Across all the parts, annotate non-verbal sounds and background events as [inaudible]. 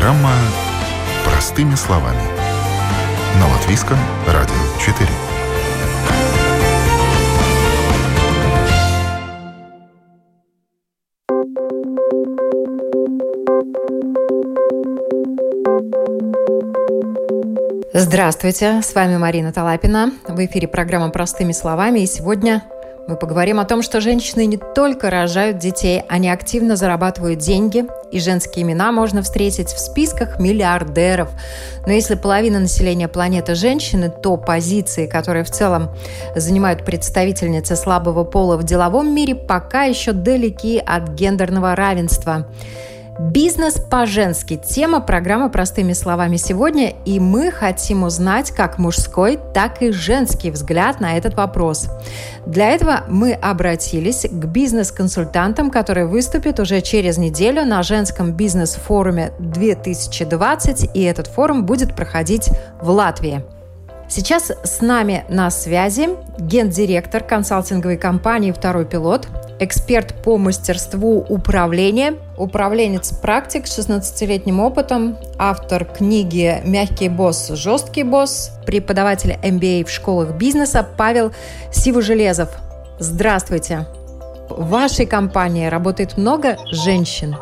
Программа «Простыми словами». На Латвийском радио 4. Здравствуйте, с вами Марина Талапина. В эфире программа «Простыми словами». И сегодня мы поговорим о том, что женщины не только рожают детей, они активно зарабатывают деньги, и женские имена можно встретить в списках миллиардеров. Но если половина населения планеты женщины, то позиции, которые в целом занимают представительницы слабого пола в деловом мире, пока еще далеки от гендерного равенства. Бизнес по-женски. Тема программы «Простыми словами» сегодня, и мы хотим узнать как мужской, так и женский взгляд на этот вопрос. Для этого мы обратились к бизнес-консультантам, которые выступят уже через неделю на женском бизнес-форуме 2020, и этот форум будет проходить в Латвии. Сейчас с нами на связи гендиректор консалтинговой компании «Второй пилот», эксперт по мастерству управления, управленец-практик с 16-летним опытом, автор книги «Мягкий босс, жесткий босс», преподаватель MBA в школах бизнеса Павел Сивожелезов. Здравствуйте! В вашей компании работает много женщин?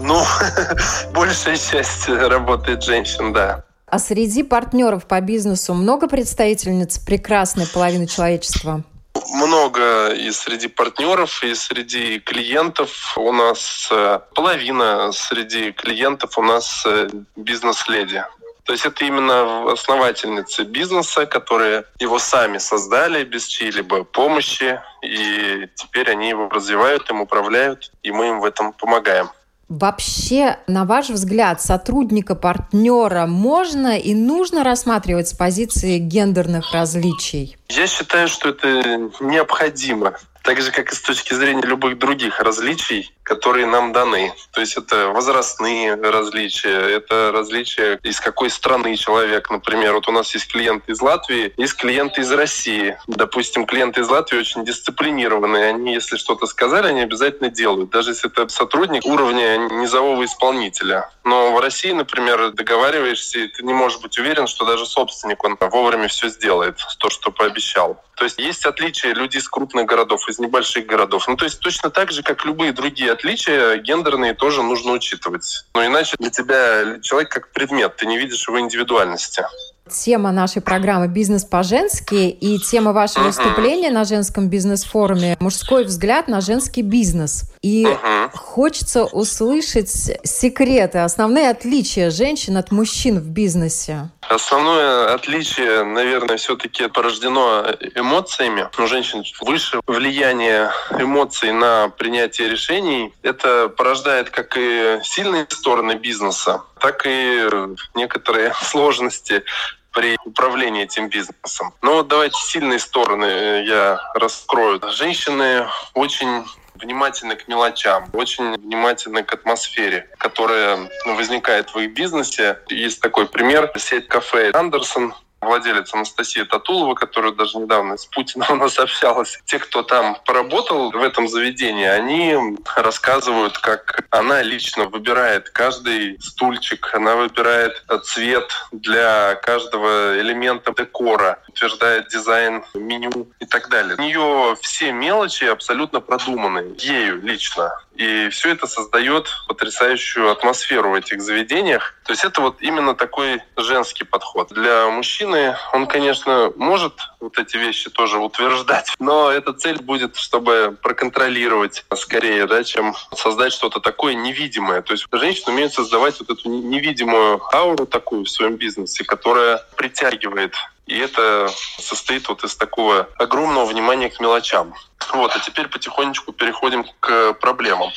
Ну, [laughs] большая часть работает женщин, да. А среди партнеров по бизнесу много представительниц прекрасной половины человечества? Много и среди партнеров, и среди клиентов. У нас э, половина среди клиентов у нас э, бизнес-леди. То есть это именно основательницы бизнеса, которые его сами создали без чьей-либо помощи, и теперь они его развивают, им управляют, и мы им в этом помогаем. Вообще, на ваш взгляд, сотрудника, партнера можно и нужно рассматривать с позиции гендерных различий? Я считаю, что это необходимо так же, как и с точки зрения любых других различий, которые нам даны. То есть это возрастные различия, это различия, из какой страны человек. Например, вот у нас есть клиенты из Латвии, есть клиенты из России. Допустим, клиенты из Латвии очень дисциплинированные. Они, если что-то сказали, они обязательно делают, даже если это сотрудник уровня низового исполнителя. Но в России, например, договариваешься, и ты не можешь быть уверен, что даже собственник, он вовремя все сделает, то, что пообещал. То есть есть отличия людей из крупных городов, из небольших городов. Ну, то есть точно так же, как любые другие отличия, гендерные тоже нужно учитывать. Но иначе для тебя человек как предмет, ты не видишь его индивидуальности. Тема нашей программы «Бизнес по-женски» и тема вашего выступления на женском бизнес-форуме «Мужской взгляд на женский бизнес». И uh-huh. хочется услышать секреты, основные отличия женщин от мужчин в бизнесе. Основное отличие, наверное, все-таки порождено эмоциями. У женщин выше влияние эмоций на принятие решений. Это порождает как и сильные стороны бизнеса, так и некоторые [laughs] сложности при управлении этим бизнесом. Но вот давайте сильные стороны э, я раскрою. Женщины очень внимательны к мелочам, очень внимательны к атмосфере, которая возникает в их бизнесе. Есть такой пример. Сеть кафе «Андерсон» владелец Анастасия Татулова, которая даже недавно с Путиным у нас общалась. Те, кто там поработал в этом заведении, они рассказывают, как она лично выбирает каждый стульчик, она выбирает цвет для каждого элемента декора, утверждает дизайн меню и так далее. У нее все мелочи абсолютно продуманы ею лично. И все это создает потрясающую атмосферу в этих заведениях. То есть это вот именно такой женский подход. Для мужчины он, конечно, может вот эти вещи тоже утверждать, но эта цель будет, чтобы проконтролировать скорее, да, чем создать что-то такое невидимое. То есть женщины умеют создавать вот эту невидимую ауру такую в своем бизнесе, которая притягивает и это состоит вот из такого огромного внимания к мелочам. Вот, а теперь потихонечку переходим к проблемам.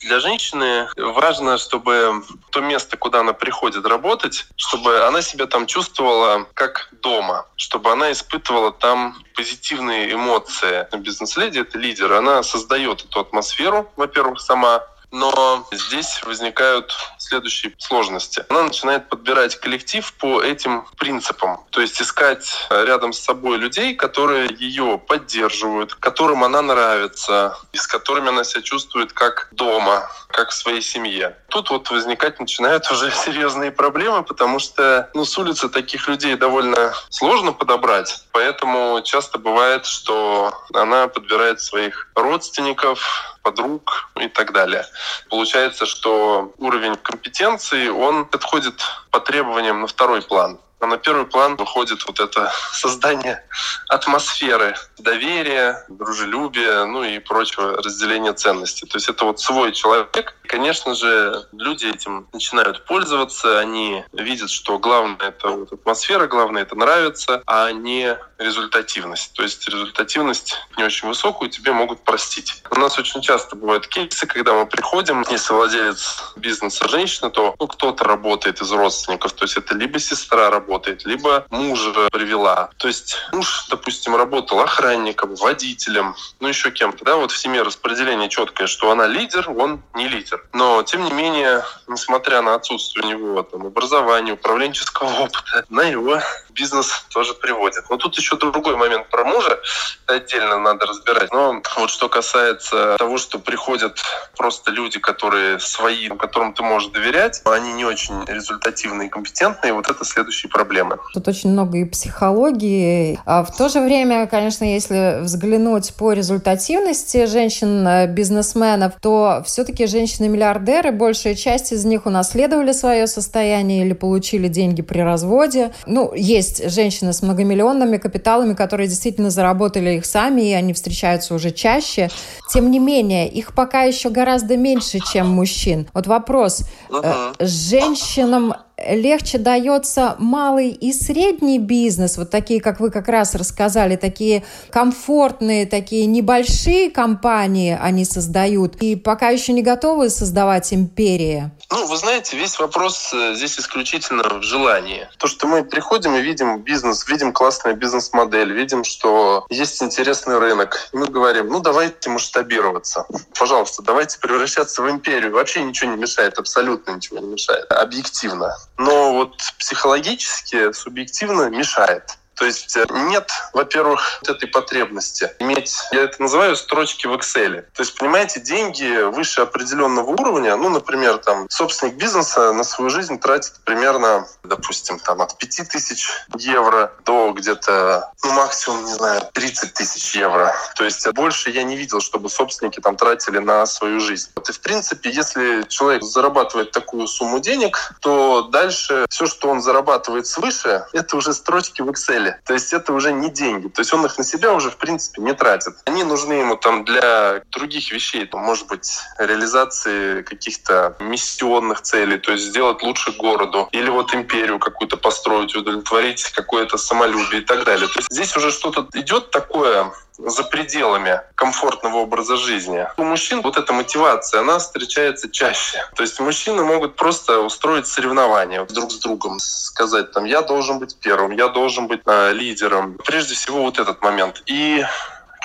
Для женщины важно, чтобы то место, куда она приходит работать, чтобы она себя там чувствовала как дома, чтобы она испытывала там позитивные эмоции. Бизнес-леди — это лидер, она создает эту атмосферу, во-первых, сама, но здесь возникают следующей сложности. Она начинает подбирать коллектив по этим принципам. То есть искать рядом с собой людей, которые ее поддерживают, которым она нравится, и с которыми она себя чувствует как дома, как в своей семье. Тут вот возникать начинают [laughs] уже серьезные проблемы, потому что ну, с улицы таких людей довольно сложно подобрать. Поэтому часто бывает, что она подбирает своих родственников, подруг и так далее. Получается, что уровень компетенции, он отходит по требованиям на второй план. А на первый план выходит вот это [laughs] создание атмосферы доверия, дружелюбия, ну и прочего разделения ценностей. То есть это вот свой человек. Конечно же, люди этим начинают пользоваться, они видят, что главное это вот атмосфера, главное это нравится, а не результативность. То есть результативность не очень высокую тебе могут простить. У нас очень часто бывают кейсы, когда мы приходим, если владелец бизнеса женщина, то ну, кто-то работает из родственников, то есть это либо сестра работает, либо мужа привела. То есть муж, допустим, работал охранником, водителем, ну еще кем-то, да, вот в семье распределение четкое, что она лидер, он не лидер. Но, тем не менее, несмотря на отсутствие у него там, образования, управленческого опыта, на его бизнес тоже приводит. Но тут еще другой момент про мужа отдельно надо разбирать. Но вот что касается того, что приходят просто люди, которые свои, которым ты можешь доверять, они не очень результативные и компетентные, вот это следующие проблемы. Тут очень много и психологии. А в то же время, конечно, если взглянуть по результативности женщин-бизнесменов, то все-таки женщины-миллиардеры, большая часть из них унаследовали свое состояние или получили деньги при разводе. Ну, есть женщины с многомиллионными капиталами, которые действительно заработали их сами, и они встречаются уже чаще. Тем не менее, их пока еще гораздо меньше, чем мужчин. Вот вопрос. Uh-huh. Женщинам легче дается малый и средний бизнес, вот такие, как вы как раз рассказали, такие комфортные, такие небольшие компании они создают, и пока еще не готовы создавать империи? Вы знаете, весь вопрос э, здесь исключительно в желании. То, что мы приходим и видим бизнес, видим классную бизнес-модель, видим, что есть интересный рынок, и мы говорим, ну, давайте масштабироваться. Пожалуйста, давайте превращаться в империю. Вообще ничего не мешает, абсолютно ничего не мешает. Объективно но вот психологически, субъективно мешает. То есть э, нет, во-первых, вот этой потребности иметь, я это называю, строчки в Excel. То есть, понимаете, деньги выше определенного уровня, ну, например, там, собственник бизнеса на свою жизнь тратит примерно, допустим, там, от 5 тысяч евро до где-то, ну, максимум, не знаю, 30 тысяч евро. То есть больше я не видел, чтобы собственники там тратили на свою жизнь. Вот и, в принципе, если человек зарабатывает такую сумму денег, то дальше все, что он зарабатывает свыше, это уже строчки в Excel цели. То есть это уже не деньги. То есть он их на себя уже, в принципе, не тратит. Они нужны ему там для других вещей. Там, может быть, реализации каких-то миссионных целей, то есть сделать лучше городу. Или вот империю какую-то построить, удовлетворить какое-то самолюбие и так далее. То есть здесь уже что-то идет такое за пределами комфортного образа жизни. У мужчин вот эта мотивация, она встречается чаще. То есть мужчины могут просто устроить соревнования друг с другом, сказать там, я должен быть первым, я должен быть э, лидером. Прежде всего вот этот момент. И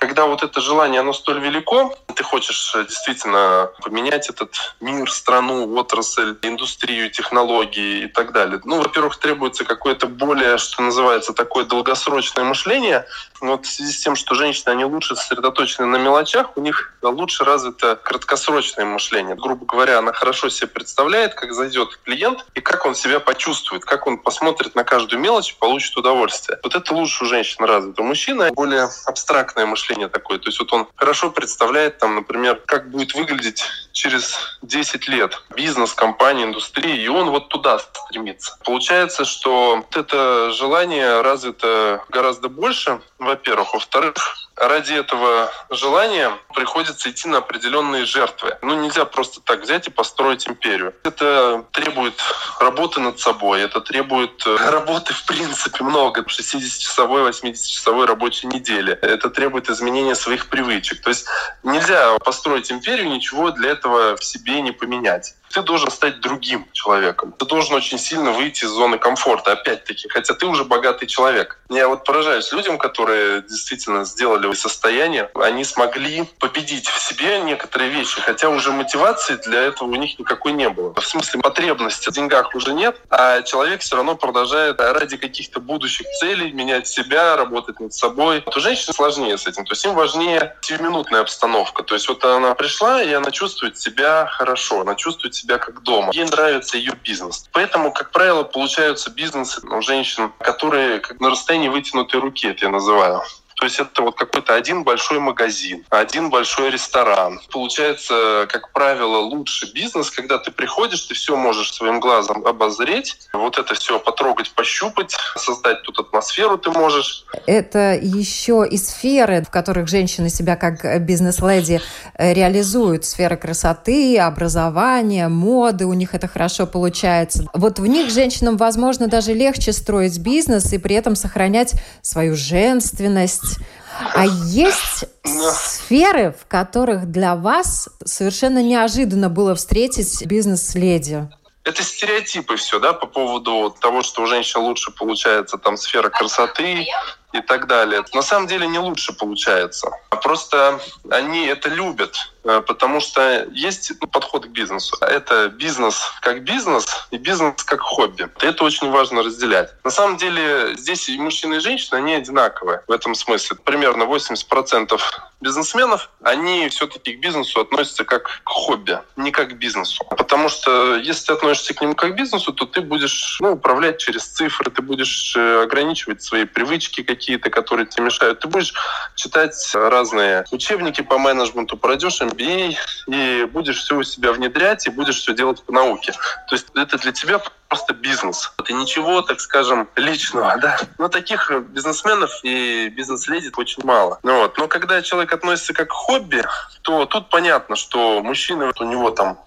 когда вот это желание, оно столь велико, ты хочешь э, действительно поменять этот мир, страну, отрасль, индустрию, технологии и так далее. Ну, во-первых, требуется какое-то более, что называется, такое долгосрочное мышление. Вот в связи с тем, что женщины, они лучше сосредоточены на мелочах, у них лучше развито краткосрочное мышление. Грубо говоря, она хорошо себе представляет, как зайдет клиент и как он себя почувствует, как он посмотрит на каждую мелочь и получит удовольствие. Вот это лучше у женщин развито. У мужчины более абстрактное мышление мышление такое. То есть вот он хорошо представляет, там, например, как будет выглядеть через 10 лет бизнес, компания, индустрия, и он вот туда стремится. Получается, что вот это желание развито гораздо больше, во-первых. Во-вторых, ради этого желания приходится идти на определенные жертвы. Ну, нельзя просто так взять и построить империю. Это требует работы над собой, это требует э, [laughs] работы, в принципе, много. 60-часовой, 80-часовой рабочей недели. Это требует изменения своих привычек. То есть нельзя построить империю, ничего для этого в себе не поменять. Ты должен стать другим человеком. Ты должен очень сильно выйти из зоны комфорта, опять-таки, хотя ты уже богатый человек. Я вот поражаюсь людям, которые действительно сделали состояние, они смогли победить в себе некоторые вещи, хотя уже мотивации для этого у них никакой не было. В смысле потребности в деньгах уже нет, а человек все равно продолжает ради каких-то будущих целей менять себя, работать над собой. Вот у женщин сложнее с этим. То есть им важнее сиюминутная обстановка. То есть вот она пришла, и она чувствует себя хорошо, она чувствует себя как дома. Ей нравится ее бизнес. Поэтому, как правило, получаются бизнесы у женщин, которые как на расстоянии вытянутой руки, это я называю. То есть это вот какой-то один большой магазин, один большой ресторан. Получается, как правило, лучший бизнес, когда ты приходишь, ты все можешь своим глазом обозреть, вот это все потрогать, пощупать, создать тут атмосферу ты можешь. Это еще и сферы, в которых женщины себя как бизнес-леди э, реализуют. Сфера красоты, образования, моды, у них это хорошо получается. Вот в них женщинам, возможно, даже легче строить бизнес и при этом сохранять свою женственность, есть. А есть сферы, в которых для вас совершенно неожиданно было встретить бизнес-леди? Это стереотипы все, да, по поводу того, что у женщин лучше получается там сфера красоты, и так далее. На самом деле не лучше получается. Просто они это любят, э, потому что есть подход к бизнесу. Это бизнес как бизнес и бизнес как хобби. Это очень важно разделять. На самом деле здесь и мужчины, и женщины, они одинаковые в этом смысле. Примерно 80% бизнесменов, они все-таки к бизнесу относятся как к хобби, не как к бизнесу. Потому что если ты относишься к нему как к бизнесу, то ты будешь ну, управлять через цифры, ты будешь э, ограничивать свои привычки какие какие-то, которые тебе мешают. Ты будешь читать разные учебники по менеджменту, пройдешь MBA и будешь все у себя внедрять и будешь все делать по науке. То есть это для тебя просто бизнес. Это ничего, так скажем, личного, да. Но таких бизнесменов и бизнес-леди очень мало. Ну, вот. Но когда человек относится как к хобби, то тут понятно, что мужчина, у него там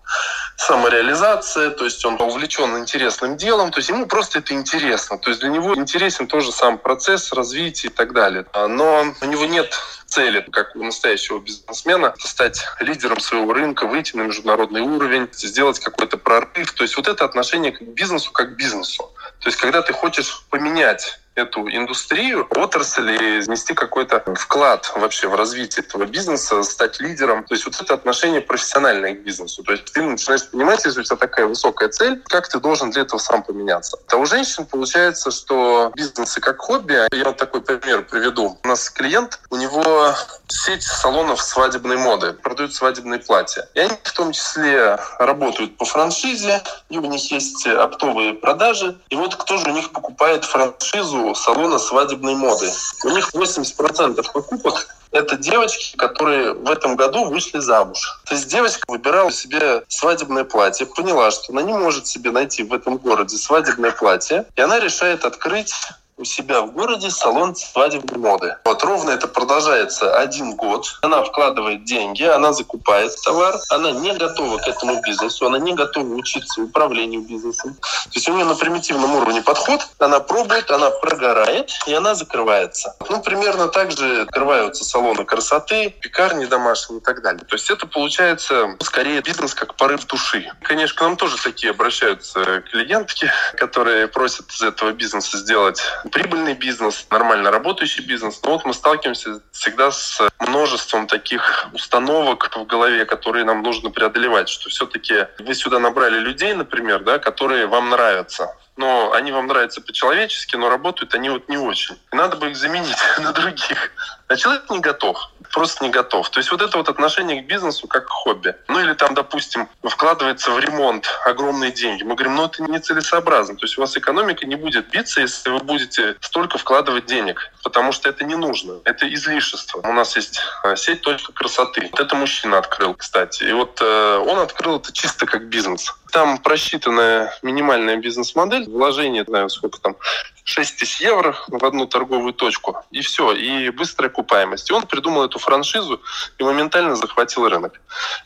самореализация, то есть он увлечен интересным делом, то есть ему просто это интересно. То есть для него интересен тоже сам процесс развития и так далее. Но у него нет цели, как у настоящего бизнесмена, стать лидером своего рынка, выйти на международный уровень, сделать какой-то прорыв. То есть вот это отношение к бизнесу как к бизнесу. То есть когда ты хочешь поменять эту индустрию, отрасль и внести какой-то вклад вообще в развитие этого бизнеса, стать лидером. То есть вот это отношение профессиональное к бизнесу. То есть ты начинаешь понимать, если у тебя такая высокая цель, как ты должен для этого сам поменяться. А у женщин получается, что бизнесы как хобби, я вот такой пример приведу. У нас клиент, у него сеть салонов свадебной моды, продают свадебные платья. И они в том числе работают по франшизе, и у них есть оптовые продажи. И вот кто же у них покупает франшизу салона свадебной моды. У них 80% покупок это девочки, которые в этом году вышли замуж. То есть девочка выбирала себе свадебное платье, поняла, что она не может себе найти в этом городе свадебное платье, и она решает открыть у себя в городе салон свадебной моды. Вот ровно это продолжается один год. Она вкладывает деньги, она закупает товар, она не готова к этому бизнесу, она не готова учиться управлению бизнесом. То есть у нее на примитивном уровне подход, она пробует, она прогорает, и она закрывается. Ну, примерно так же открываются салоны красоты, пекарни домашние и так далее. То есть это получается скорее бизнес как порыв души. Конечно, к нам тоже такие обращаются клиентки, которые просят из этого бизнеса сделать прибыльный бизнес, нормально работающий бизнес. Но вот мы сталкиваемся всегда с множеством таких установок в голове, которые нам нужно преодолевать, что все-таки вы сюда набрали людей, например, да, которые вам нравятся но они вам нравятся по-человечески, но работают они вот не очень. Надо бы их заменить [laughs] на других. А человек не готов просто не готов. То есть вот это вот отношение к бизнесу как к хобби. Ну или там, допустим, вкладывается в ремонт огромные деньги. Мы говорим, ну это нецелесообразно. То есть у вас экономика не будет биться, если вы будете столько вкладывать денег, потому что это не нужно. Это излишество. У нас есть э, сеть «Точка красоты». Вот это мужчина открыл, кстати. И вот э, он открыл это чисто как бизнес. Там просчитанная минимальная бизнес-модель, вложение, знаю, сколько там, 6 тысяч евро в одну торговую точку, и все, и быстрая окупаемость. И он придумал эту франшизу и моментально захватил рынок.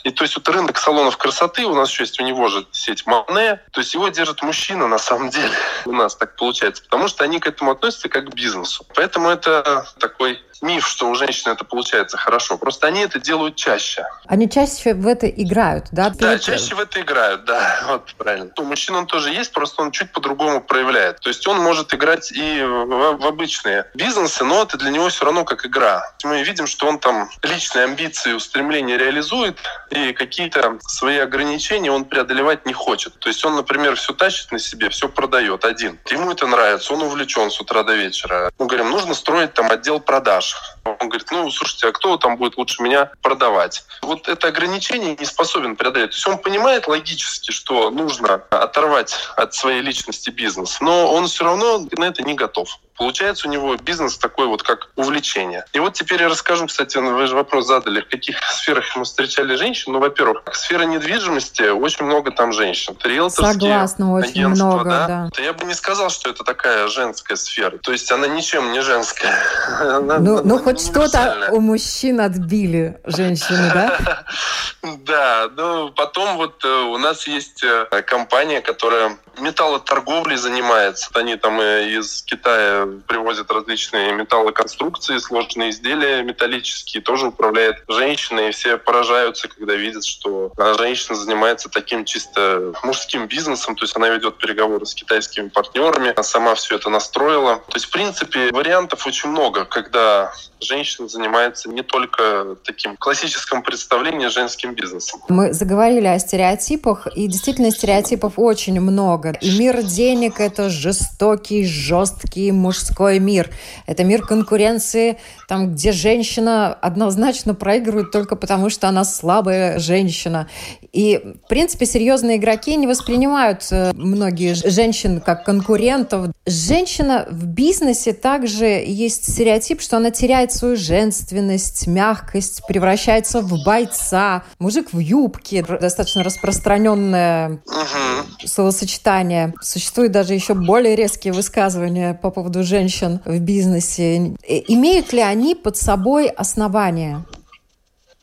И то есть вот рынок салонов красоты, у нас еще есть у него же сеть Мане, то есть его держит мужчина на самом деле. [laughs] У нас так получается, потому что они к этому относятся как к бизнесу. Поэтому это такой миф, что у женщин это получается хорошо. Просто они это делают чаще. Они чаще в это играют, да? Да, чаще в это играют, да. Вот правильно. У мужчин он тоже есть, просто он чуть по-другому проявляет. То есть он может играть и в, в обычные бизнесы, но это для него все равно как игра. Мы видим, что он там личные амбиции, устремления реализует, и какие-то свои ограничения он преодолевать не хочет. То есть он, например, все тащит на себе, все продает один. Ему это нравится, он увлечен с утра до вечера. Мы говорим, нужно строить там отдел продаж. Он говорит, ну, слушайте, а кто там будет лучше меня продавать? Вот это ограничение не способен преодолеть. То есть он понимает логически, что нужно оторвать от своей личности бизнес, но он все равно на это не готов. Получается у него бизнес такой вот как увлечение. И вот теперь я расскажу, кстати, вы же вопрос задали, в каких [laughs] сферах мы встречали женщин. Ну, во-первых, сфера недвижимости, очень много там женщин. Риэлторские Согласна, очень много, да. да. Я бы не сказал, что это такая женская сфера. То есть она ничем не женская. [laughs] ну, ну хоть что-то у мужчин отбили женщины, да? [laughs] Да, ну потом вот э, у нас есть э, компания, которая металлоторговлей занимается. Они там из Китая привозят различные металлоконструкции, сложные изделия металлические, тоже управляет женщина, и все поражаются, когда видят, что женщина занимается таким чисто мужским бизнесом, то есть она ведет переговоры с китайскими партнерами, она сама все это настроила. То есть, в принципе, вариантов очень много, когда женщина занимается не только таким классическим представлением женским бизнесом. Мы заговорили о стереотипах, и действительно стереотипов очень много. И мир денег – это жестокий, жесткий мужской мир. Это мир конкуренции, там, где женщина однозначно проигрывает только потому, что она слабая женщина. И, в принципе, серьезные игроки не воспринимают э, многие женщин как конкурентов. Женщина в бизнесе также есть стереотип, что она теряет свою женственность, мягкость, превращается в бойца. Мужик в юбке, достаточно распространенное угу. словосочетание. Существуют даже еще более резкие высказывания по поводу женщин в бизнесе. Имеют ли они под собой основания?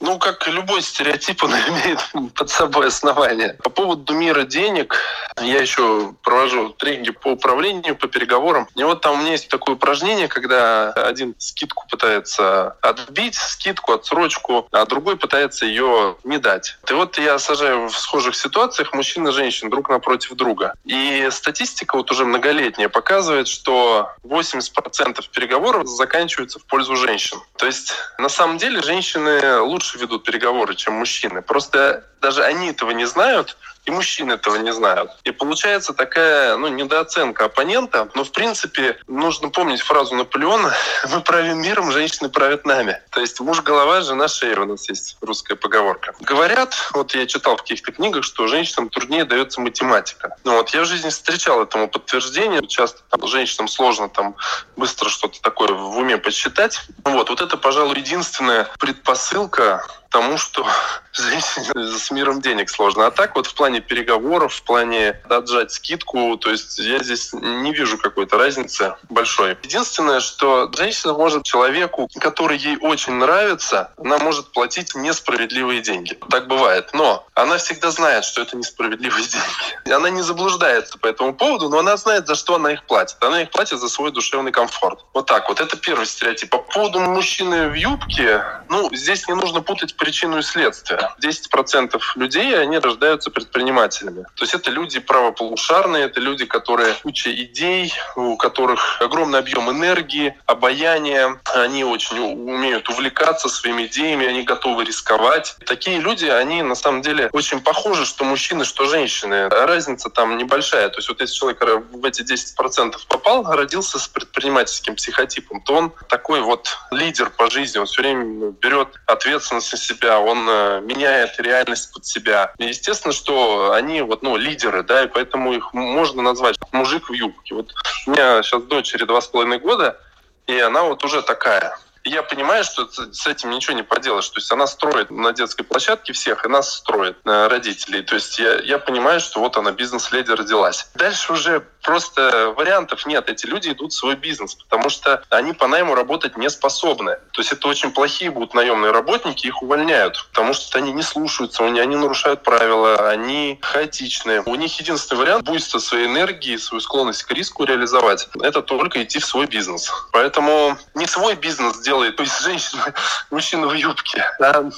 Ну, как любой стереотип, он [laughs] имеет под собой основание. По поводу мира денег, я еще провожу тренинги по управлению, по переговорам. И вот там у меня есть такое упражнение, когда один скидку пытается отбить, скидку, отсрочку, а другой пытается ее не дать. И вот я сажаю в схожих ситуациях мужчин и женщин друг напротив друга. И статистика вот уже многолетняя показывает, что 80% переговоров заканчиваются в пользу женщин. То есть на самом деле женщины лучше лучше ведут переговоры, чем мужчины. Просто даже они этого не знают, и мужчины этого не знают. И получается такая ну, недооценка оппонента. Но, в принципе, нужно помнить фразу Наполеона [laughs] «Мы правим миром, женщины правят нами». То есть муж голова, жена шея. У нас есть русская поговорка. Говорят, вот я читал в каких-то книгах, что женщинам труднее дается математика. Ну вот я в жизни встречал этому подтверждение. Часто там, женщинам сложно там быстро что-то такое в уме подсчитать. Вот, вот это, пожалуй, единственная предпосылка тому, что [laughs] женщине с миром денег сложно. А так вот в плане переговоров, в плане отжать скидку, то есть я здесь не вижу какой-то разницы большой. Единственное, что женщина может человеку, который ей очень нравится, она может платить несправедливые деньги. Так бывает. Но она всегда знает, что это несправедливые [laughs] деньги. Она не заблуждается по этому поводу, но она знает, за что она их платит. Она их платит за свой душевный комфорт. Вот так вот. Это первый стереотип. По поводу мужчины в юбке, ну, здесь не нужно путать причину и следствие. 10% людей, они рождаются предпринимателями. То есть это люди правополушарные, это люди, которые куча идей, у которых огромный объем энергии, обаяния, они очень умеют увлекаться своими идеями, они готовы рисковать. Такие люди, они на самом деле очень похожи, что мужчины, что женщины. Разница там небольшая. То есть вот если человек в эти 10% попал, родился с предпринимательским психотипом, то он такой вот лидер по жизни, он все время берет ответственность на себя себя, он э, меняет реальность под себя. И естественно, что они вот, ну, лидеры, да, и поэтому их можно назвать мужик в юбке. Вот у меня сейчас дочери два с половиной года, и она вот уже такая я понимаю, что с этим ничего не поделаешь. То есть она строит на детской площадке всех, и нас строит, э, родителей. То есть я, я понимаю, что вот она, бизнес-леди родилась. Дальше уже просто вариантов нет. Эти люди идут в свой бизнес, потому что они по найму работать не способны. То есть это очень плохие будут наемные работники, их увольняют, потому что они не слушаются, они нарушают правила, они хаотичны. У них единственный вариант будет своей энергии, свою склонность к риску реализовать. Это только идти в свой бизнес. Поэтому не свой бизнес делает, то есть женщина, [laughs] мужчина в юбке, а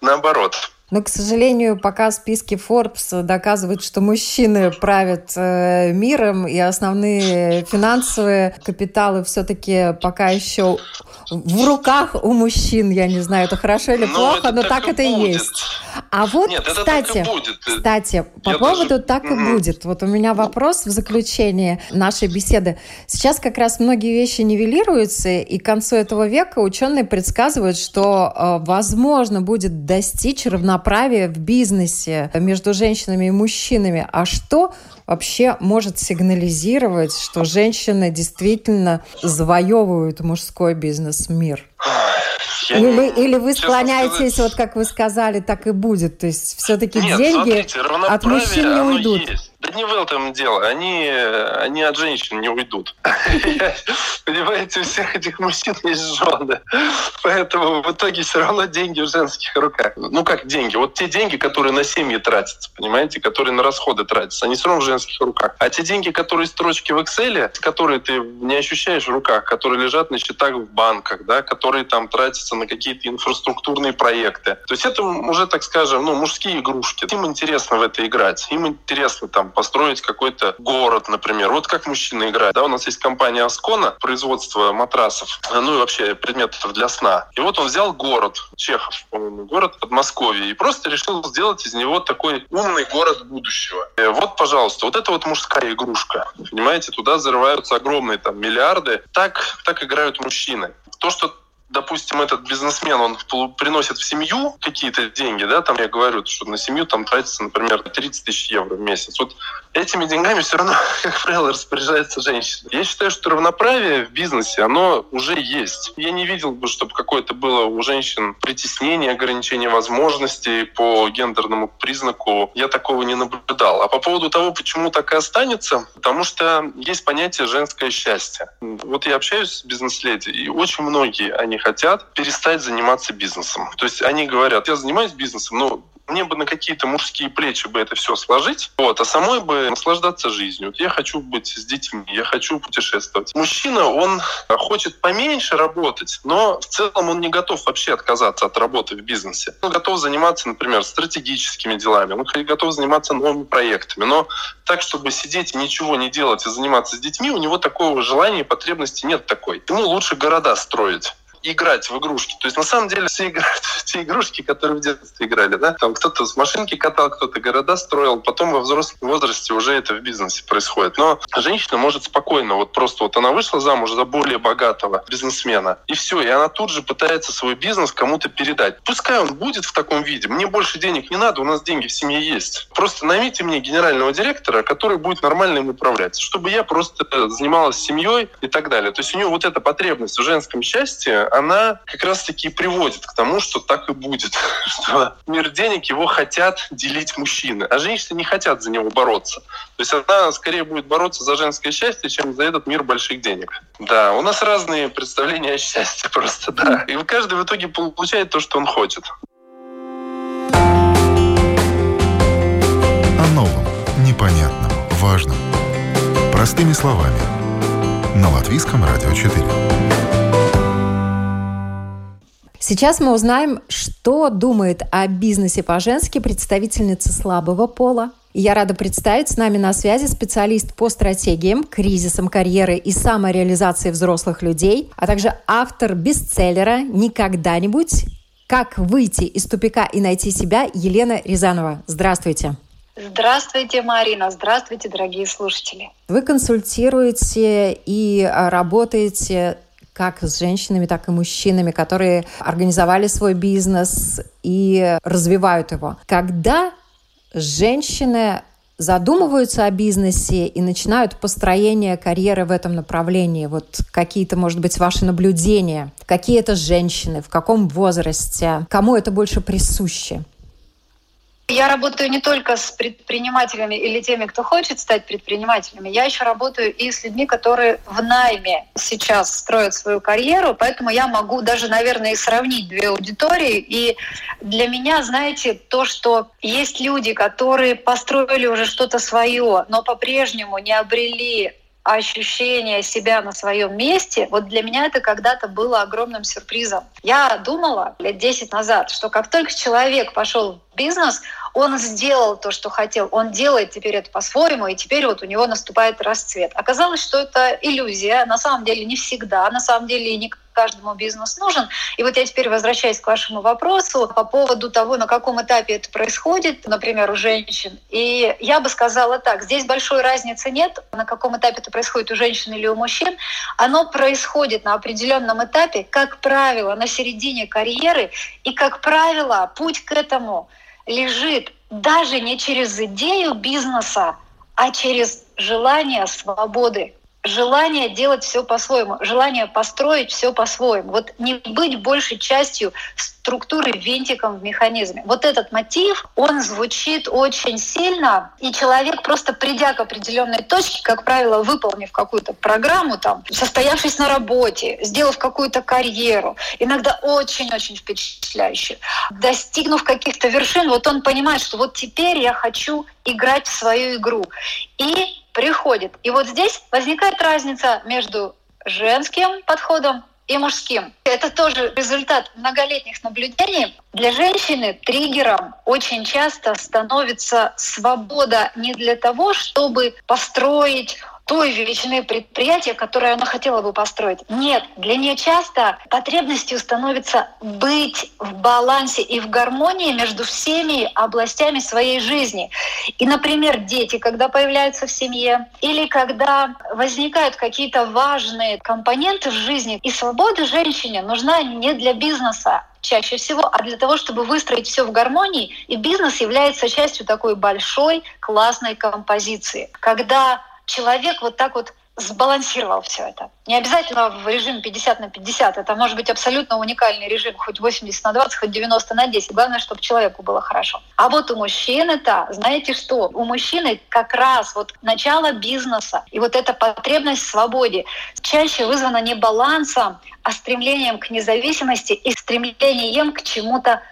наоборот. Но, к сожалению, пока списки Forbes доказывают, что мужчины правят э, миром, и основные финансовые капиталы все-таки пока еще в руках у мужчин, я не знаю, это хорошо или ну, плохо, но так, так это и будет. есть. А вот, Нет, кстати, кстати, по я поводу даже... так и будет. Вот у меня вопрос в заключении нашей беседы. Сейчас как раз многие вещи нивелируются, и к концу этого века ученые предсказывают, что э, возможно будет достичь равноправия в бизнесе между женщинами и мужчинами. А что вообще может сигнализировать, что женщины действительно завоевывают мужской бизнес-мир? Или, или вы склоняетесь, сказать... вот как вы сказали, так и будет. То есть все-таки деньги смотрите, от мужчин не уйдут. Есть. Да не в этом дело. Они, они от женщин не уйдут. [laughs] Понимаете, у всех этих мужчин есть жены. Поэтому в итоге все равно деньги в женских руках. Ну как деньги? Вот те деньги, которые на семьи тратятся, понимаете, которые на расходы тратятся, они все равно в женских руках. А те деньги, которые строчки в Excel, которые ты не ощущаешь в руках, которые лежат на счетах в банках, да, которые там тратятся на какие-то инфраструктурные проекты. То есть это уже, так скажем, ну, мужские игрушки. Им интересно в это играть. Им интересно там построить какой-то город, например. Вот как мужчина играет. Да, у нас есть компания Аскона, производство матрасов, ну и вообще предметов для сна. И вот он взял город, Чехов, по-моему, город Подмосковье, и просто решил сделать из него такой умный город будущего. И вот, пожалуйста, вот это вот мужская игрушка. Понимаете, туда зарываются огромные там миллиарды. Так, так играют мужчины. То, что допустим, этот бизнесмен, он приносит в семью какие-то деньги, да, там я говорю, что на семью там тратится, например, 30 тысяч евро в месяц. Вот этими деньгами все равно, [laughs] как правило, распоряжается женщина. Я считаю, что равноправие в бизнесе, оно уже есть. Я не видел бы, чтобы какое-то было у женщин притеснение, ограничение возможностей по гендерному признаку. Я такого не наблюдал. А по поводу того, почему так и останется, потому что есть понятие женское счастье. Вот я общаюсь с бизнес-леди, и очень многие, они хотят перестать заниматься бизнесом. То есть они говорят, я занимаюсь бизнесом, но мне бы на какие-то мужские плечи бы это все сложить, вот, а самой бы наслаждаться жизнью. Я хочу быть с детьми, я хочу путешествовать. Мужчина, он хочет поменьше работать, но в целом он не готов вообще отказаться от работы в бизнесе. Он готов заниматься, например, стратегическими делами, он готов заниматься новыми проектами, но так, чтобы сидеть и ничего не делать и заниматься с детьми, у него такого желания и потребности нет такой. Ему лучше города строить играть в игрушки. То есть на самом деле все играют в те игрушки, которые в детстве играли. Да? Там кто-то с машинки катал, кто-то города строил. Потом во взрослом возрасте уже это в бизнесе происходит. Но женщина может спокойно, вот просто вот она вышла замуж за более богатого бизнесмена, и все, и она тут же пытается свой бизнес кому-то передать. Пускай он будет в таком виде. Мне больше денег не надо, у нас деньги в семье есть. Просто наймите мне генерального директора, который будет нормально им управлять, чтобы я просто занималась семьей и так далее. То есть у нее вот эта потребность в женском счастье, она как раз-таки приводит к тому, что так и будет. [laughs] Что мир денег его хотят делить мужчины, а женщины не хотят за него бороться. То есть она скорее будет бороться за женское счастье, чем за этот мир больших денег. Да, у нас разные представления о счастье просто, да. И каждый в итоге получает то, что он хочет. О новом, непонятном, важном. Простыми словами. На Латвийском радио 4. Сейчас мы узнаем, что думает о бизнесе по-женски представительница слабого пола. И я рада представить с нами на связи специалист по стратегиям, кризисам карьеры и самореализации взрослых людей, а также автор бестселлера «Никогда-нибудь. Как выйти из тупика и найти себя» Елена Рязанова. Здравствуйте. Здравствуйте, Марина. Здравствуйте, дорогие слушатели. Вы консультируете и работаете как с женщинами, так и мужчинами, которые организовали свой бизнес и развивают его. Когда женщины задумываются о бизнесе и начинают построение карьеры в этом направлении? Вот какие-то, может быть, ваши наблюдения? Какие это женщины? В каком возрасте? Кому это больше присуще? Я работаю не только с предпринимателями или теми, кто хочет стать предпринимателями. Я еще работаю и с людьми, которые в найме сейчас строят свою карьеру. Поэтому я могу даже, наверное, и сравнить две аудитории. И для меня, знаете, то, что есть люди, которые построили уже что-то свое, но по-прежнему не обрели ощущение себя на своем месте, вот для меня это когда-то было огромным сюрпризом. Я думала лет 10 назад, что как только человек пошел в бизнес, он сделал то, что хотел, он делает теперь это по-своему, и теперь вот у него наступает расцвет. Оказалось, что это иллюзия, на самом деле не всегда, на самом деле не каждому бизнес нужен. И вот я теперь возвращаюсь к вашему вопросу по поводу того, на каком этапе это происходит, например, у женщин. И я бы сказала так, здесь большой разницы нет, на каком этапе это происходит у женщин или у мужчин. Оно происходит на определенном этапе, как правило, на середине карьеры, и, как правило, путь к этому лежит даже не через идею бизнеса, а через желание свободы желание делать все по-своему, желание построить все по-своему. Вот не быть большей частью структуры винтиком в механизме. Вот этот мотив, он звучит очень сильно, и человек просто придя к определенной точке, как правило, выполнив какую-то программу, там, состоявшись на работе, сделав какую-то карьеру, иногда очень-очень впечатляющую, достигнув каких-то вершин, вот он понимает, что вот теперь я хочу играть в свою игру. И приходит. И вот здесь возникает разница между женским подходом и мужским. Это тоже результат многолетних наблюдений. Для женщины триггером очень часто становится свобода не для того, чтобы построить той величины предприятия, которое она хотела бы построить. Нет, для нее часто потребностью становится быть в балансе и в гармонии между всеми областями своей жизни. И, например, дети, когда появляются в семье, или когда возникают какие-то важные компоненты в жизни, и свобода женщине нужна не для бизнеса, чаще всего, а для того, чтобы выстроить все в гармонии, и бизнес является частью такой большой классной композиции. Когда человек вот так вот сбалансировал все это. Не обязательно в режим 50 на 50. Это может быть абсолютно уникальный режим, хоть 80 на 20, хоть 90 на 10. Главное, чтобы человеку было хорошо. А вот у мужчины-то, знаете что? У мужчины как раз вот начало бизнеса и вот эта потребность в свободе чаще вызвана не балансом, а стремлением к независимости и стремлением к чему-то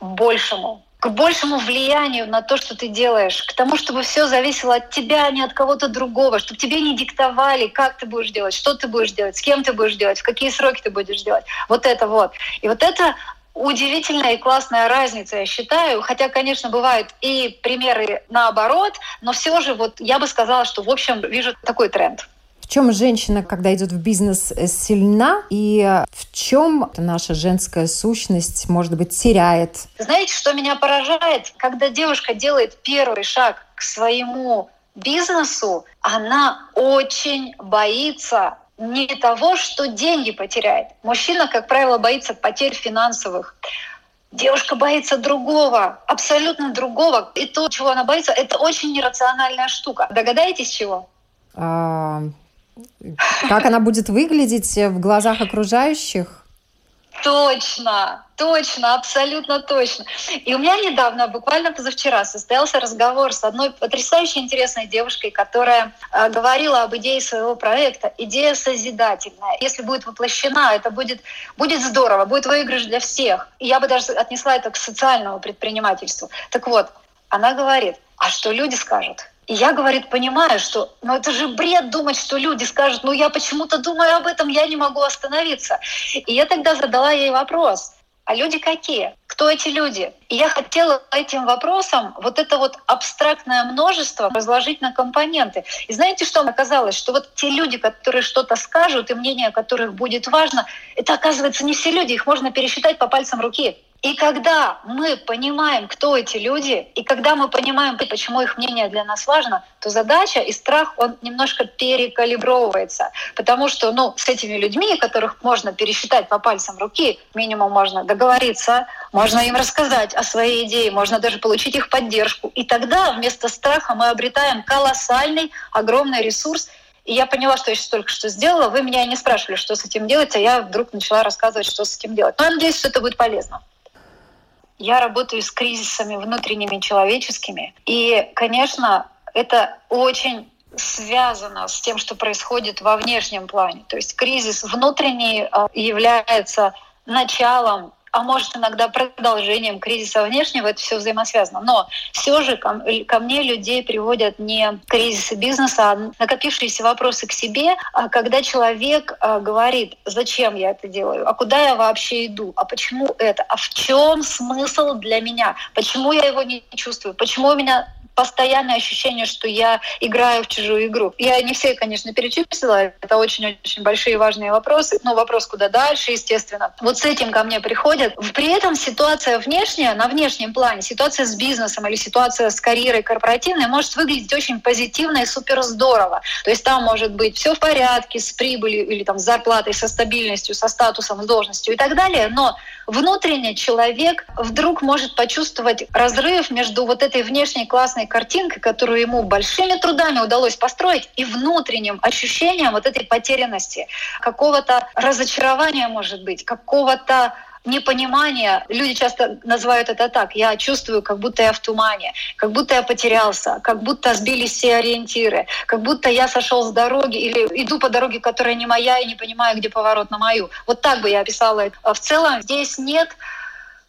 большему к большему влиянию на то, что ты делаешь, к тому, чтобы все зависело от тебя, а не от кого-то другого, чтобы тебе не диктовали, как ты будешь делать, что ты будешь делать, с кем ты будешь делать, в какие сроки ты будешь делать. Вот это вот. И вот это удивительная и классная разница, я считаю. Хотя, конечно, бывают и примеры наоборот, но все же вот я бы сказала, что в общем вижу такой тренд чем женщина, когда идет в бизнес, э, сильна и в чем наша женская сущность, может быть, теряет? Знаете, что меня поражает? Когда девушка делает первый шаг к своему бизнесу, она очень боится не того, что деньги потеряет. Мужчина, как правило, боится потерь финансовых. Девушка боится другого, абсолютно другого. И то, чего она боится, это очень нерациональная штука. Догадаетесь, чего? А, как она будет выглядеть в глазах окружающих? Точно, точно, абсолютно точно. И у меня недавно, буквально позавчера, состоялся разговор с одной потрясающе интересной девушкой, которая э, говорила об идее своего проекта. Идея созидательная. Если будет воплощена, это будет, будет здорово, будет выигрыш для всех. И я бы даже отнесла это к социальному предпринимательству. Так вот, она говорит, а что люди скажут? И я, говорит, понимаю, что ну это же бред думать, что люди скажут, ну я почему-то думаю об этом, я не могу остановиться. И я тогда задала ей вопрос, а люди какие? Кто эти люди? И я хотела этим вопросом вот это вот абстрактное множество разложить на компоненты. И знаете, что оказалось? Что вот те люди, которые что-то скажут, и мнение которых будет важно, это оказывается не все люди, их можно пересчитать по пальцам руки. И когда мы понимаем, кто эти люди, и когда мы понимаем, почему их мнение для нас важно, то задача и страх, он немножко перекалибровывается. Потому что ну, с этими людьми, которых можно пересчитать по пальцам руки, минимум можно договориться, можно им рассказать о своей идее, можно даже получить их поддержку. И тогда вместо страха мы обретаем колоссальный, огромный ресурс, и я поняла, что я сейчас только что сделала. Вы меня не спрашивали, что с этим делать, а я вдруг начала рассказывать, что с этим делать. Но я надеюсь, что это будет полезно. Я работаю с кризисами внутренними человеческими. И, конечно, это очень связано с тем, что происходит во внешнем плане. То есть кризис внутренний а, является началом а может иногда продолжением кризиса внешнего, это все взаимосвязано. Но все же ко, ко мне людей приводят не кризисы бизнеса, а накопившиеся вопросы к себе, а когда человек а, говорит, зачем я это делаю, а куда я вообще иду, а почему это, а в чем смысл для меня, почему я его не чувствую, почему у меня постоянное ощущение, что я играю в чужую игру. Я не все, конечно, перечислила, это очень-очень большие важные вопросы, но вопрос куда дальше, естественно. Вот с этим ко мне приходят. При этом ситуация внешняя, на внешнем плане, ситуация с бизнесом или ситуация с карьерой корпоративной может выглядеть очень позитивно и супер здорово. То есть там может быть все в порядке с прибылью или там с зарплатой, со стабильностью, со статусом, с должностью и так далее, но внутренне человек вдруг может почувствовать разрыв между вот этой внешней классной картинкой, которую ему большими трудами удалось построить, и внутренним ощущением вот этой потерянности, какого-то разочарования, может быть, какого-то непонимание. Люди часто называют это так. Я чувствую, как будто я в тумане, как будто я потерялся, как будто сбились все ориентиры, как будто я сошел с дороги или иду по дороге, которая не моя, и не понимаю, где поворот на мою. Вот так бы я описала это. В целом здесь нет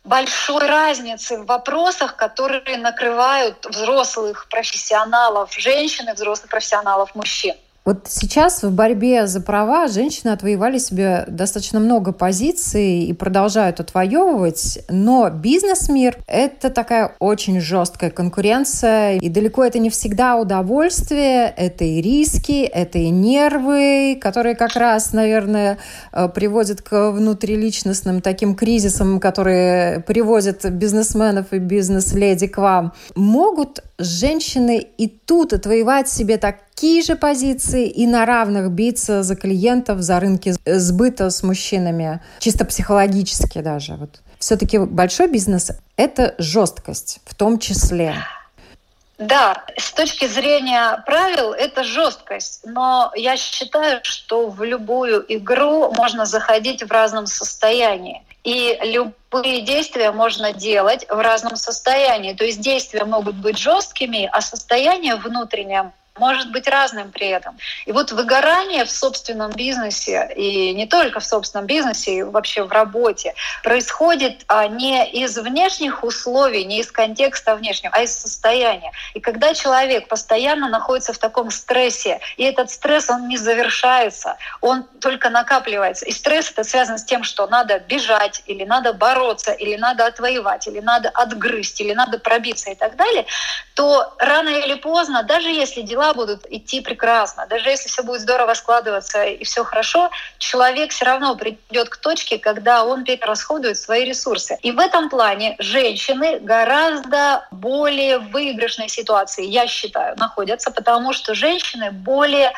большой разницы в вопросах, которые накрывают взрослых профессионалов женщин и взрослых профессионалов мужчин. Вот сейчас в борьбе за права женщины отвоевали себе достаточно много позиций и продолжают отвоевывать, но бизнес-мир — это такая очень жесткая конкуренция, и далеко это не всегда удовольствие, это и риски, это и нервы, которые как раз, наверное, э, приводят к внутриличностным таким кризисам, которые приводят бизнесменов и бизнес-леди к вам. Могут женщины и тут отвоевать себе так такие же позиции и на равных биться за клиентов, за рынки сбыта с мужчинами, чисто психологически даже. Вот. Все-таки большой бизнес – это жесткость в том числе. Да, с точки зрения правил это жесткость, но я считаю, что в любую игру можно заходить в разном состоянии. И любые действия можно делать в разном состоянии. То есть действия могут быть жесткими, а состояние внутреннее может быть разным при этом. И вот выгорание в собственном бизнесе, и не только в собственном бизнесе, и вообще в работе, происходит а, не из внешних условий, не из контекста внешнего, а из состояния. И когда человек постоянно находится в таком стрессе, и этот стресс, он не завершается, он только накапливается. И стресс это связан с тем, что надо бежать, или надо бороться, или надо отвоевать, или надо отгрызть, или надо пробиться и так далее, то рано или поздно, даже если дела дела будут идти прекрасно. Даже если все будет здорово складываться и все хорошо, человек все равно придет к точке, когда он перерасходует свои ресурсы. И в этом плане женщины гораздо более выигрышной ситуации, я считаю, находятся, потому что женщины более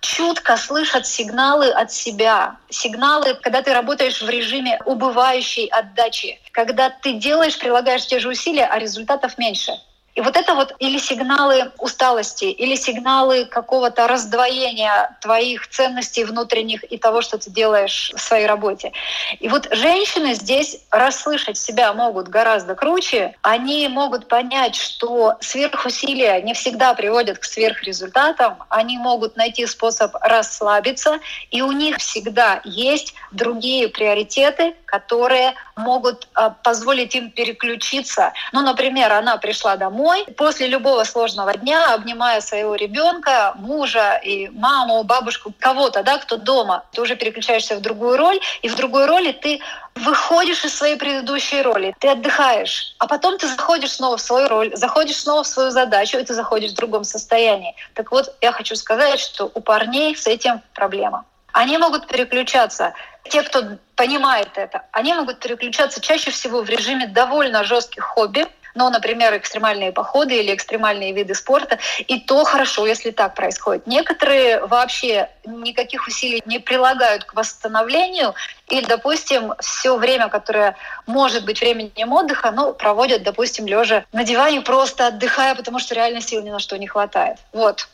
чутко слышат сигналы от себя. Сигналы, когда ты работаешь в режиме убывающей отдачи, когда ты делаешь, прилагаешь те же усилия, а результатов меньше. И вот это вот или сигналы усталости, или сигналы какого-то раздвоения твоих ценностей внутренних и того, что ты делаешь в своей работе. И вот женщины здесь расслышать себя могут гораздо круче. Они могут понять, что сверхусилия не всегда приводят к сверхрезультатам. Они могут найти способ расслабиться, и у них всегда есть другие приоритеты, которые могут а, позволить им переключиться. Ну, например, она пришла домой после любого сложного дня, обнимая своего ребенка, мужа и маму, бабушку, кого-то, да, кто дома. Ты уже переключаешься в другую роль, и в другой роли ты выходишь из своей предыдущей роли, ты отдыхаешь, а потом ты заходишь снова в свою роль, заходишь снова в свою задачу, и ты заходишь в другом состоянии. Так вот, я хочу сказать, что у парней с этим проблема. Они могут переключаться те, кто понимает это, они могут переключаться чаще всего в режиме довольно жестких хобби, ну, например, экстремальные походы или экстремальные виды спорта. И то хорошо, если так происходит. Некоторые вообще никаких усилий не прилагают к восстановлению и, допустим, все время, которое может быть временем отдыха, ну, проводят, допустим, лежа на диване, просто отдыхая, потому что реально сил ни на что не хватает. Вот.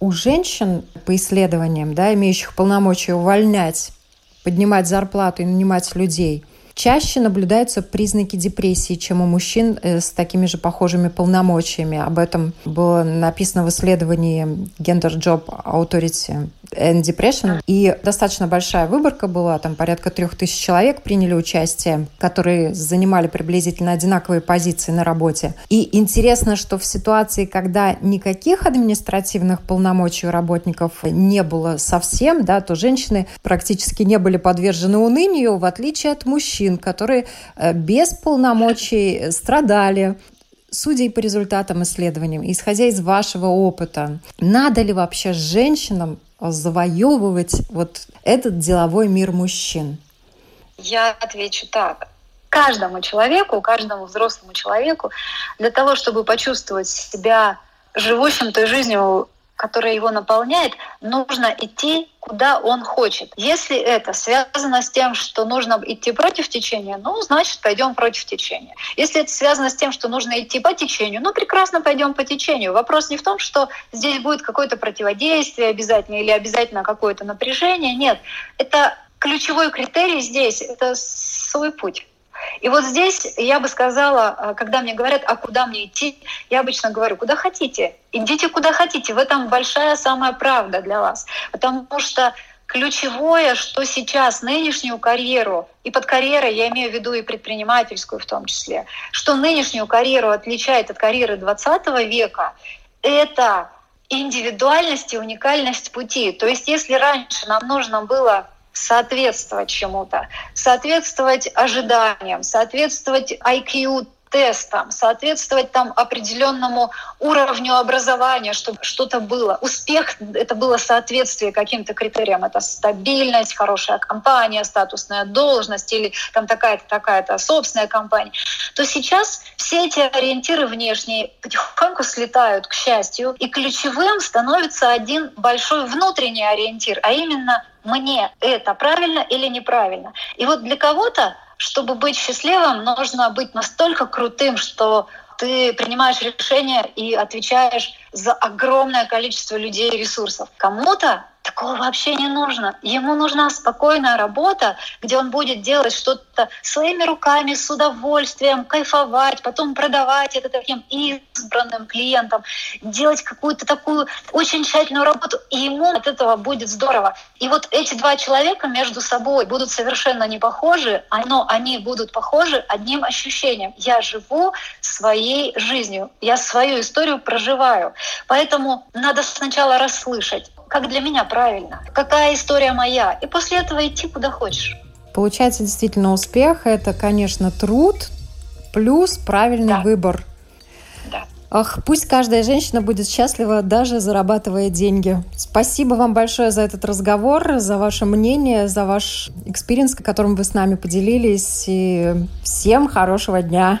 У женщин, по исследованиям, да, имеющих полномочия увольнять поднимать зарплату и нанимать людей, чаще наблюдаются признаки депрессии, чем у мужчин э, с такими же похожими полномочиями. Об этом было написано в исследовании Gender Job Authority and Depression. И достаточно большая выборка была, там порядка трех тысяч человек приняли участие, которые занимали приблизительно одинаковые позиции на работе. И интересно, что в ситуации, когда никаких административных полномочий у работников не было совсем, да, то женщины практически не были подвержены унынию, в отличие от мужчин, которые э, без полномочий страдали, Судя по результатам исследований, исходя из вашего опыта, надо ли вообще женщинам завоевывать вот этот деловой мир мужчин? Я отвечу так. Каждому человеку, каждому взрослому человеку для того, чтобы почувствовать себя живущим той жизнью, которая его наполняет, нужно идти, куда он хочет. Если это связано с тем, что нужно идти против течения, ну, значит, пойдем против течения. Если это связано с тем, что нужно идти по течению, ну, прекрасно пойдем по течению. Вопрос не в том, что здесь будет какое-то противодействие обязательно или обязательно какое-то напряжение. Нет, это ключевой критерий здесь — это свой путь. И вот здесь я бы сказала, э, когда мне говорят, а куда мне идти, я обычно говорю, куда хотите. Идите куда хотите. В этом большая самая правда для вас. Потому что ключевое, что сейчас нынешнюю карьеру, и под карьерой я имею в виду и предпринимательскую в том числе, что нынешнюю карьеру отличает от карьеры 20 века, это индивидуальность и уникальность пути. То есть если раньше нам нужно было соответствовать чему-то, соответствовать ожиданиям, соответствовать IQ тестам, соответствовать там определенному уровню образования, чтобы что-то было. Успех — это было соответствие каким-то критериям. Это стабильность, хорошая компания, статусная должность или там такая-то, такая-то собственная компания. То сейчас все эти ориентиры внешние потихоньку слетают, к счастью, и ключевым становится один большой внутренний ориентир, а именно мне это правильно или неправильно. И вот для кого-то чтобы быть счастливым, нужно быть настолько крутым, что ты принимаешь решения и отвечаешь за огромное количество людей и ресурсов. Кому-то Такого вообще не нужно. Ему нужна спокойная работа, где он будет делать что-то своими руками, с удовольствием, кайфовать, потом продавать это таким избранным клиентам, делать какую-то такую очень тщательную работу, и ему от этого будет здорово. И вот эти два человека между собой будут совершенно не похожи, но они будут похожи одним ощущением. Я живу своей жизнью, я свою историю проживаю. Поэтому надо сначала расслышать, как для меня правильно, какая история моя, и после этого идти куда хочешь. Получается действительно успех – это, конечно, труд плюс правильный да. выбор. Да. Ах, пусть каждая женщина будет счастлива, даже зарабатывая деньги. Спасибо вам большое за этот разговор, за ваше мнение, за ваш experience, которым вы с нами поделились. И всем хорошего дня.